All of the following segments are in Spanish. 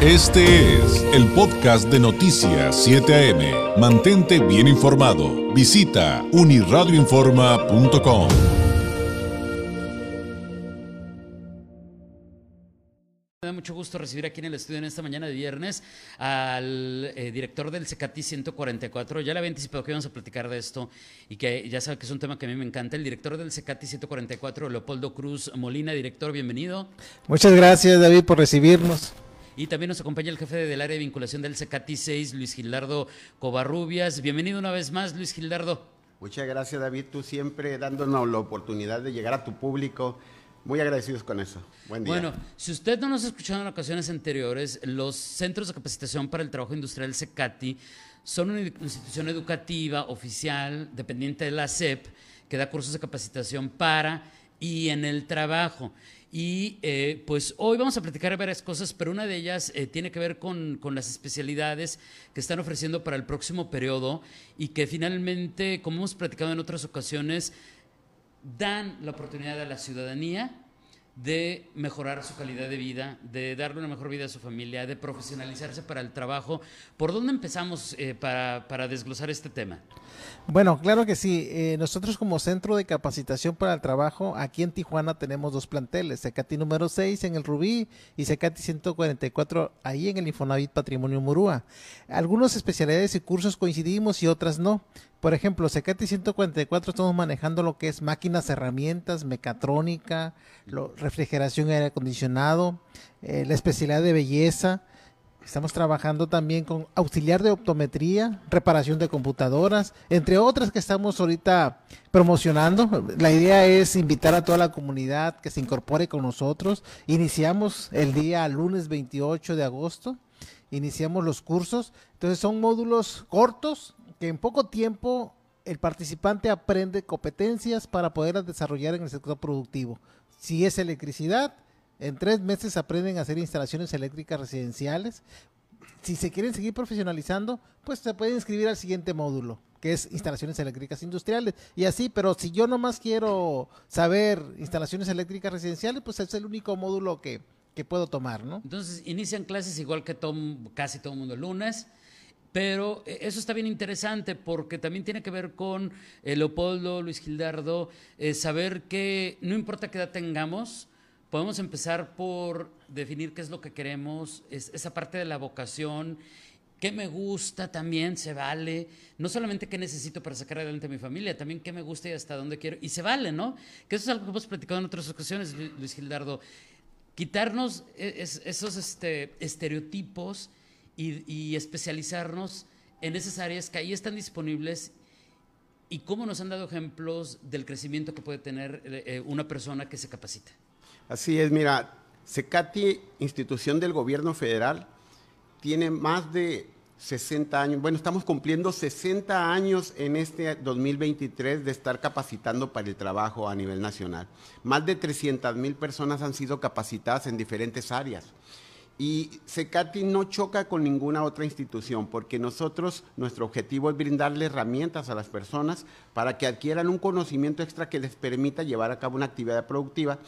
Este es el podcast de Noticias 7 AM. Mantente bien informado. Visita uniradioinforma.com. Me da mucho gusto recibir aquí en el estudio en esta mañana de viernes al eh, director del CECATI 144. Ya le había anticipado que íbamos a platicar de esto y que ya sabe que es un tema que a mí me encanta. El director del CECATI 144, Leopoldo Cruz Molina. Director, bienvenido. Muchas gracias, David, por recibirnos. Y también nos acompaña el jefe del área de vinculación del CECATI 6, Luis Gildardo Covarrubias. Bienvenido una vez más, Luis Gildardo. Muchas gracias, David. Tú siempre dándonos la oportunidad de llegar a tu público. Muy agradecidos con eso. Buen día. Bueno, si usted no nos ha escuchado en ocasiones anteriores, los Centros de Capacitación para el Trabajo Industrial CECATI son una institución educativa oficial dependiente de la SEP que da cursos de capacitación para y en el trabajo. Y eh, pues hoy vamos a platicar varias cosas, pero una de ellas eh, tiene que ver con, con, las especialidades que están ofreciendo para el próximo periodo y que finalmente, como hemos platicado en otras ocasiones, dan la oportunidad a la ciudadanía de mejorar su calidad de vida, de darle una mejor vida a su familia, de profesionalizarse para el trabajo. ¿Por dónde empezamos eh, para, para, desglosar este tema? Bueno, claro que sí. Eh, nosotros como Centro de Capacitación para el Trabajo, aquí en Tijuana tenemos dos planteles, Secati número 6 en el Rubí y Secati 144 ahí en el Infonavit Patrimonio Murúa. Algunas especialidades y cursos coincidimos y otras no. Por ejemplo, Secati 144 estamos manejando lo que es máquinas, herramientas, mecatrónica, refrigeración aire acondicionado, eh, la especialidad de belleza. Estamos trabajando también con auxiliar de optometría, reparación de computadoras, entre otras que estamos ahorita promocionando. La idea es invitar a toda la comunidad que se incorpore con nosotros. Iniciamos el día lunes 28 de agosto, iniciamos los cursos. Entonces son módulos cortos que en poco tiempo el participante aprende competencias para poder desarrollar en el sector productivo. Si es electricidad, en tres meses aprenden a hacer instalaciones eléctricas residenciales. Si se quieren seguir profesionalizando, pues se pueden inscribir al siguiente módulo, que es instalaciones eléctricas industriales. Y así, pero si yo nomás quiero saber instalaciones eléctricas residenciales, pues es el único módulo que, que puedo tomar, ¿no? Entonces, inician clases igual que todo, casi todo el mundo lunes. Pero eso está bien interesante porque también tiene que ver con eh, Leopoldo, Luis Gildardo, eh, saber que no importa qué edad tengamos, podemos empezar por definir qué es lo que queremos, es, esa parte de la vocación, qué me gusta también, se vale, no solamente qué necesito para sacar adelante a mi familia, también qué me gusta y hasta dónde quiero, y se vale, ¿no? Que eso es algo que hemos platicado en otras ocasiones, Luis Gildardo, quitarnos esos este, estereotipos y, y, especializarnos en esas áreas que ahí están disponibles y cómo nos han dado ejemplos del crecimiento que puede tener eh, una persona que se capacita. Así es, mira, SECATI, institución del gobierno federal, tiene más de 60 años, bueno, estamos cumpliendo 60 años en este 2023 de estar capacitando para el trabajo a nivel nacional. Más de 300 mil personas han sido capacitadas en diferentes áreas. Y SECATI no choca con ninguna otra institución porque nosotros, nuestro objetivo es brindarle herramientas a las personas para que adquieran un conocimiento extra que les permita llevar a cabo una actividad productiva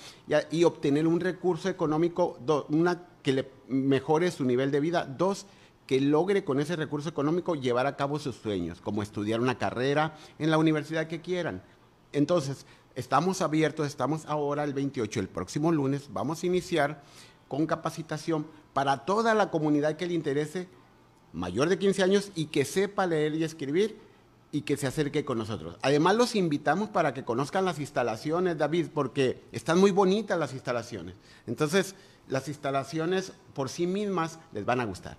y, obtener un recurso económico, una que le mejore su nivel de vida. Dos, que logre con ese recurso económico llevar a cabo sus sueños, como estudiar una carrera en la universidad que quieran. Entonces, estamos abiertos, estamos ahora el 28, el próximo lunes, vamos a iniciar con capacitación para toda la comunidad que le interese, mayor de 15 años y que sepa leer y escribir y que se acerque con nosotros. Además los invitamos para que conozcan las instalaciones, David, porque están muy bonitas las instalaciones. Entonces, las instalaciones por sí mismas les van a gustar.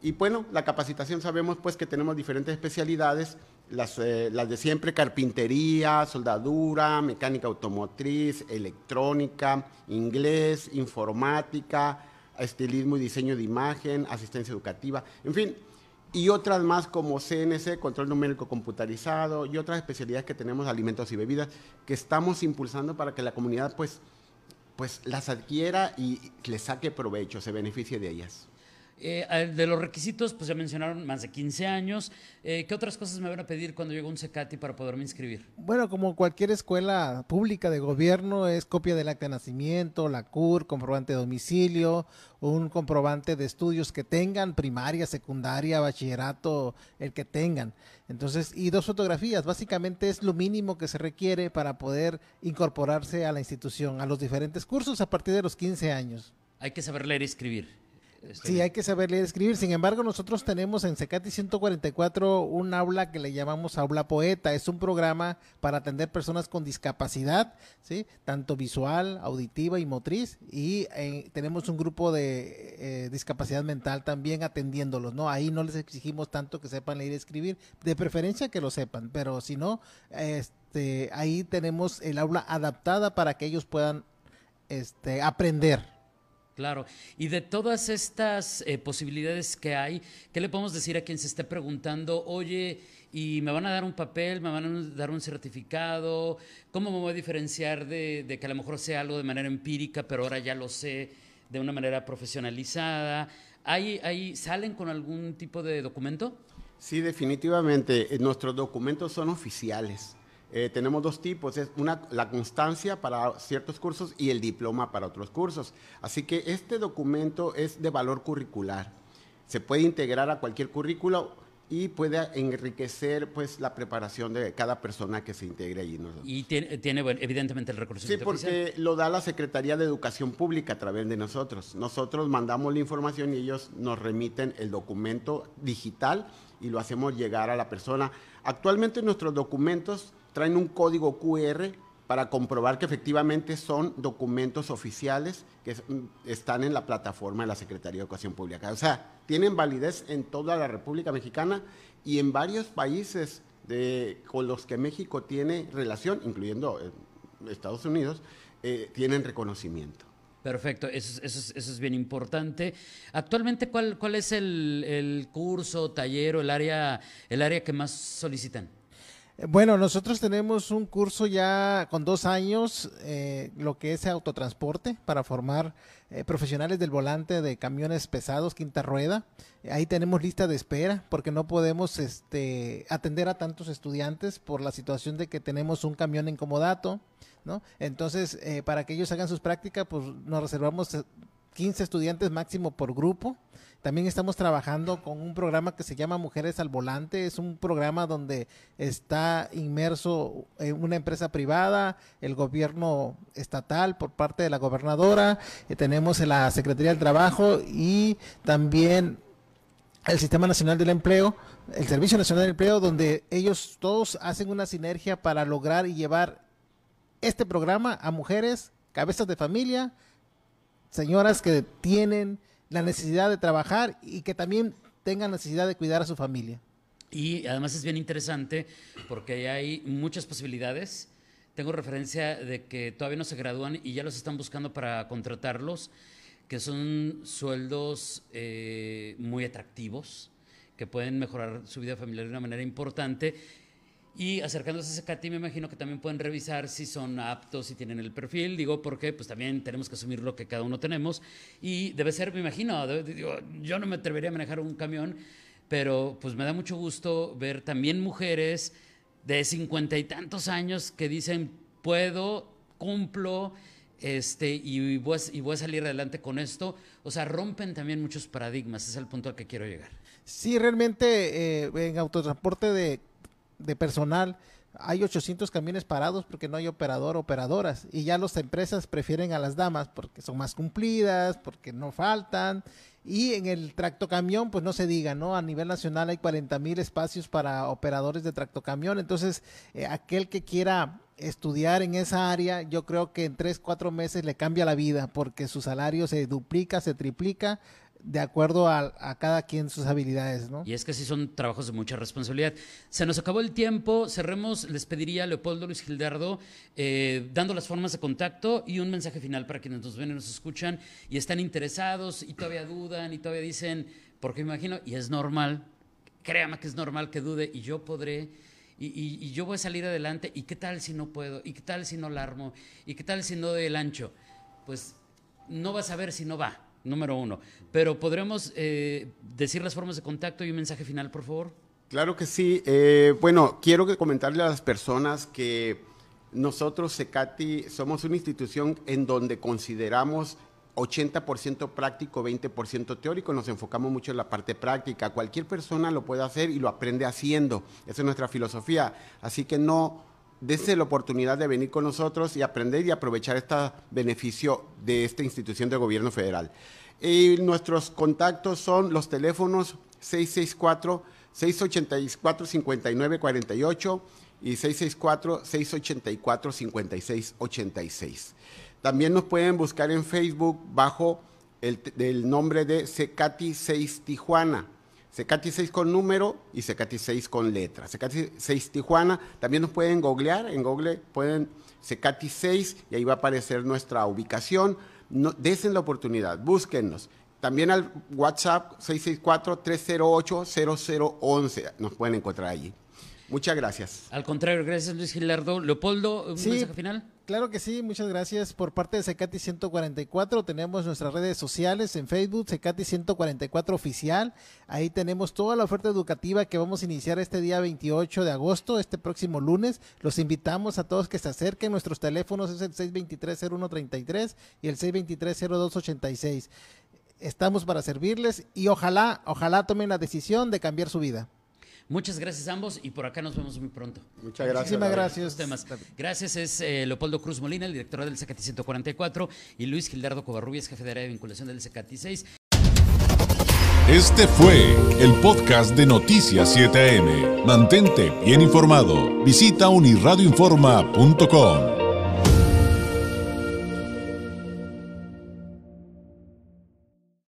Y bueno, la capacitación sabemos pues que tenemos diferentes especialidades, las, eh, las, de siempre, carpintería, soldadura, mecánica automotriz, electrónica, inglés, informática, estilismo y diseño de imagen, asistencia educativa, en fin, y otras más como CNC, control numérico computarizado, y otras especialidades que tenemos, alimentos y bebidas, que estamos impulsando para que la comunidad pues, pues las adquiera y le saque provecho, se beneficie de ellas. Eh, de los requisitos, pues ya mencionaron más de 15 años. Eh, ¿Qué otras cosas me van a pedir cuando llegue un CECATI para poderme inscribir? Bueno, como cualquier escuela pública de gobierno, es copia del acta de nacimiento, la CUR, comprobante de domicilio, un comprobante de estudios que tengan, primaria, secundaria, bachillerato, el que tengan. Entonces, y dos fotografías, básicamente es lo mínimo que se requiere para poder incorporarse a la institución, a los diferentes cursos a partir de los 15 años. Hay que saber leer y escribir. Sí, hay que saber leer y escribir. Sin embargo, nosotros tenemos en Secati 144 un aula que le llamamos aula poeta. Es un programa para atender personas con discapacidad, ¿sí? tanto visual, auditiva y motriz. Y eh, tenemos un grupo de eh, discapacidad mental también atendiéndolos. ¿no? Ahí no les exigimos tanto que sepan leer y escribir, de preferencia que lo sepan, pero si no, este, ahí tenemos el aula adaptada para que ellos puedan este, aprender. Claro, y de todas estas eh, posibilidades que hay, ¿qué le podemos decir a quien se esté preguntando, oye, y me van a dar un papel, me van a dar un certificado, ¿cómo me voy a diferenciar de, que a lo mejor sea algo de manera empírica, pero ahora ya lo sé de una manera profesionalizada? ¿Hay, hay, ¿Salen con algún tipo de documento? Sí, definitivamente. Eh, nuestros documentos son oficiales. Eh, tenemos dos tipos, es una, la constancia para ciertos cursos y el diploma para otros cursos. Así que este documento es de valor curricular. Se puede integrar a cualquier currículo y puede enriquecer pues la preparación de cada persona que se integre allí. Y tiene, tiene evidentemente el recurso. Sí, porque lo da la Secretaría de Educación Pública a través de nosotros. Nosotros mandamos la información y ellos nos remiten el documento digital y lo hacemos llegar a la persona. Actualmente nuestros documentos traen un código QR para comprobar que efectivamente son documentos oficiales que están en la plataforma de la Secretaría de Educación Pública. O sea, tienen validez en toda la República Mexicana y en varios países con los que México tiene relación, incluyendo eh, Estados Unidos, eh, tienen reconocimiento. Perfecto, eso, es bien importante. Actualmente, ¿cuál, cuál es el, el curso, taller o el área, el área que más solicitan? Bueno, nosotros tenemos un curso ya con dos años, eh, lo que es autotransporte, para formar eh, profesionales del volante de camiones pesados, quinta rueda. Ahí tenemos lista de espera, porque no podemos este, atender a tantos estudiantes por la situación de que tenemos un camión incomodato, ¿no? Entonces, eh, para que ellos hagan sus prácticas, pues nos reservamos 15 estudiantes máximo por grupo. También estamos trabajando con un programa que se llama Mujeres al Volante. Es un programa donde está inmerso una empresa privada, el gobierno estatal por parte de la gobernadora, eh, tenemos la Secretaría del Trabajo y también el Sistema Nacional del Empleo, el Servicio Nacional del Empleo, donde ellos todos hacen una sinergia para lograr y llevar este programa a mujeres, cabezas de familia, señoras que tienen la necesidad de trabajar y que también tengan necesidad de cuidar a su familia. Y además es bien interesante porque hay muchas posibilidades. Tengo referencia de que todavía no se gradúan y ya los están buscando para contratarlos, que son sueldos eh, muy atractivos, que pueden mejorar su vida familiar de una manera importante y acercándose a CATI, me imagino que también pueden revisar si son aptos, si tienen el perfil. Digo, porque pues también tenemos que asumir lo que cada uno tenemos. Y debe ser, me imagino, yo no me atrevería a manejar un camión, pero pues me da mucho gusto ver también mujeres de cincuenta y tantos años que dicen, puedo, cumplo, este, y voy, a, y voy a salir adelante con esto. O sea, rompen también muchos paradigmas, es el punto al que quiero llegar. Sí, realmente eh, en autotransporte de de personal, hay 800 camiones parados porque no hay operador operadoras. Y ya las empresas prefieren a las damas porque son más cumplidas, porque no faltan. Y en el tractocamión pues no se diga, ¿no? A nivel nacional hay 40 mil espacios para operadores de tractocamión, entonces eh, aquel que quiera estudiar en esa área, yo creo que en 3, 4 meses le cambia la vida porque su salario se duplica, se triplica de acuerdo a, cada quien sus habilidades, ¿no? Y es que sí son trabajos de mucha responsabilidad. Se nos acabó el tiempo, cerremos, les pediría a Leopoldo Luis Gildardo, eh, dando las formas de contacto y un mensaje final para quienes nos ven y nos escuchan y están interesados y todavía dudan y todavía dicen, porque imagino, y es normal, créame que es normal que dude y yo podré. Y, yo voy a salir adelante, ¿y qué tal si no puedo? ¿Y qué tal si no la? ¿Y qué tal si no doy el ancho? Pues no vas a ver si no va número uno. Pero podremos eh, decir las formas de contacto y un mensaje final, por favor. Claro que sí. Eh, bueno, quiero comentarle a las personas que nosotros, Secati, somos una institución en donde consideramos 80% práctico, 20% teórico. Nos enfocamos mucho en la parte práctica. Cualquier persona lo puede hacer y lo aprende haciendo. Esa es nuestra filosofía. Así que no dése la oportunidad de venir con nosotros y aprender y aprovechar este beneficio de esta institución de gobierno federal. Y nuestros contactos son los teléfonos 664-684-5948 y 664-684-5686. También nos pueden buscar en Facebook bajo el, nombre de Secati 6 Tijuana. Secati 6 con número y Secati 6 con letra. Secati 6 Tijuana. También nos pueden googlear. En Google pueden Secati 6 y ahí va a aparecer nuestra ubicación. No, desen la oportunidad, búsquennos. También al WhatsApp 664-308-0011. Nos pueden encontrar allí. Muchas gracias. Al contrario, gracias Luis Gilardo. Leopoldo, ¿un mensaje final? Claro que sí, muchas gracias. Por parte de Secati 144 tenemos nuestras redes sociales en Facebook, Secati 144 Oficial. Ahí tenemos toda la oferta educativa que vamos a iniciar este día 28 de agosto, este próximo lunes. Los invitamos a todos que se acerquen. Nuestros teléfonos es el 623-0133 y el 623-0286. Estamos para servirles y ojalá, ojalá tomen la decisión de cambiar su vida. Muchas gracias a ambos y por acá nos vemos muy pronto. Muchas gracias. Muchísimas gracias. Temas. Gracias, es eh, Leopoldo Cruz Molina, el director del CECATI 144, y Luis Gildardo Covarrubias, jefe de área de vinculación del CECATI 6. Este fue el podcast de Noticias 7am. Mantente bien informado. Visita unirradioinforma.com.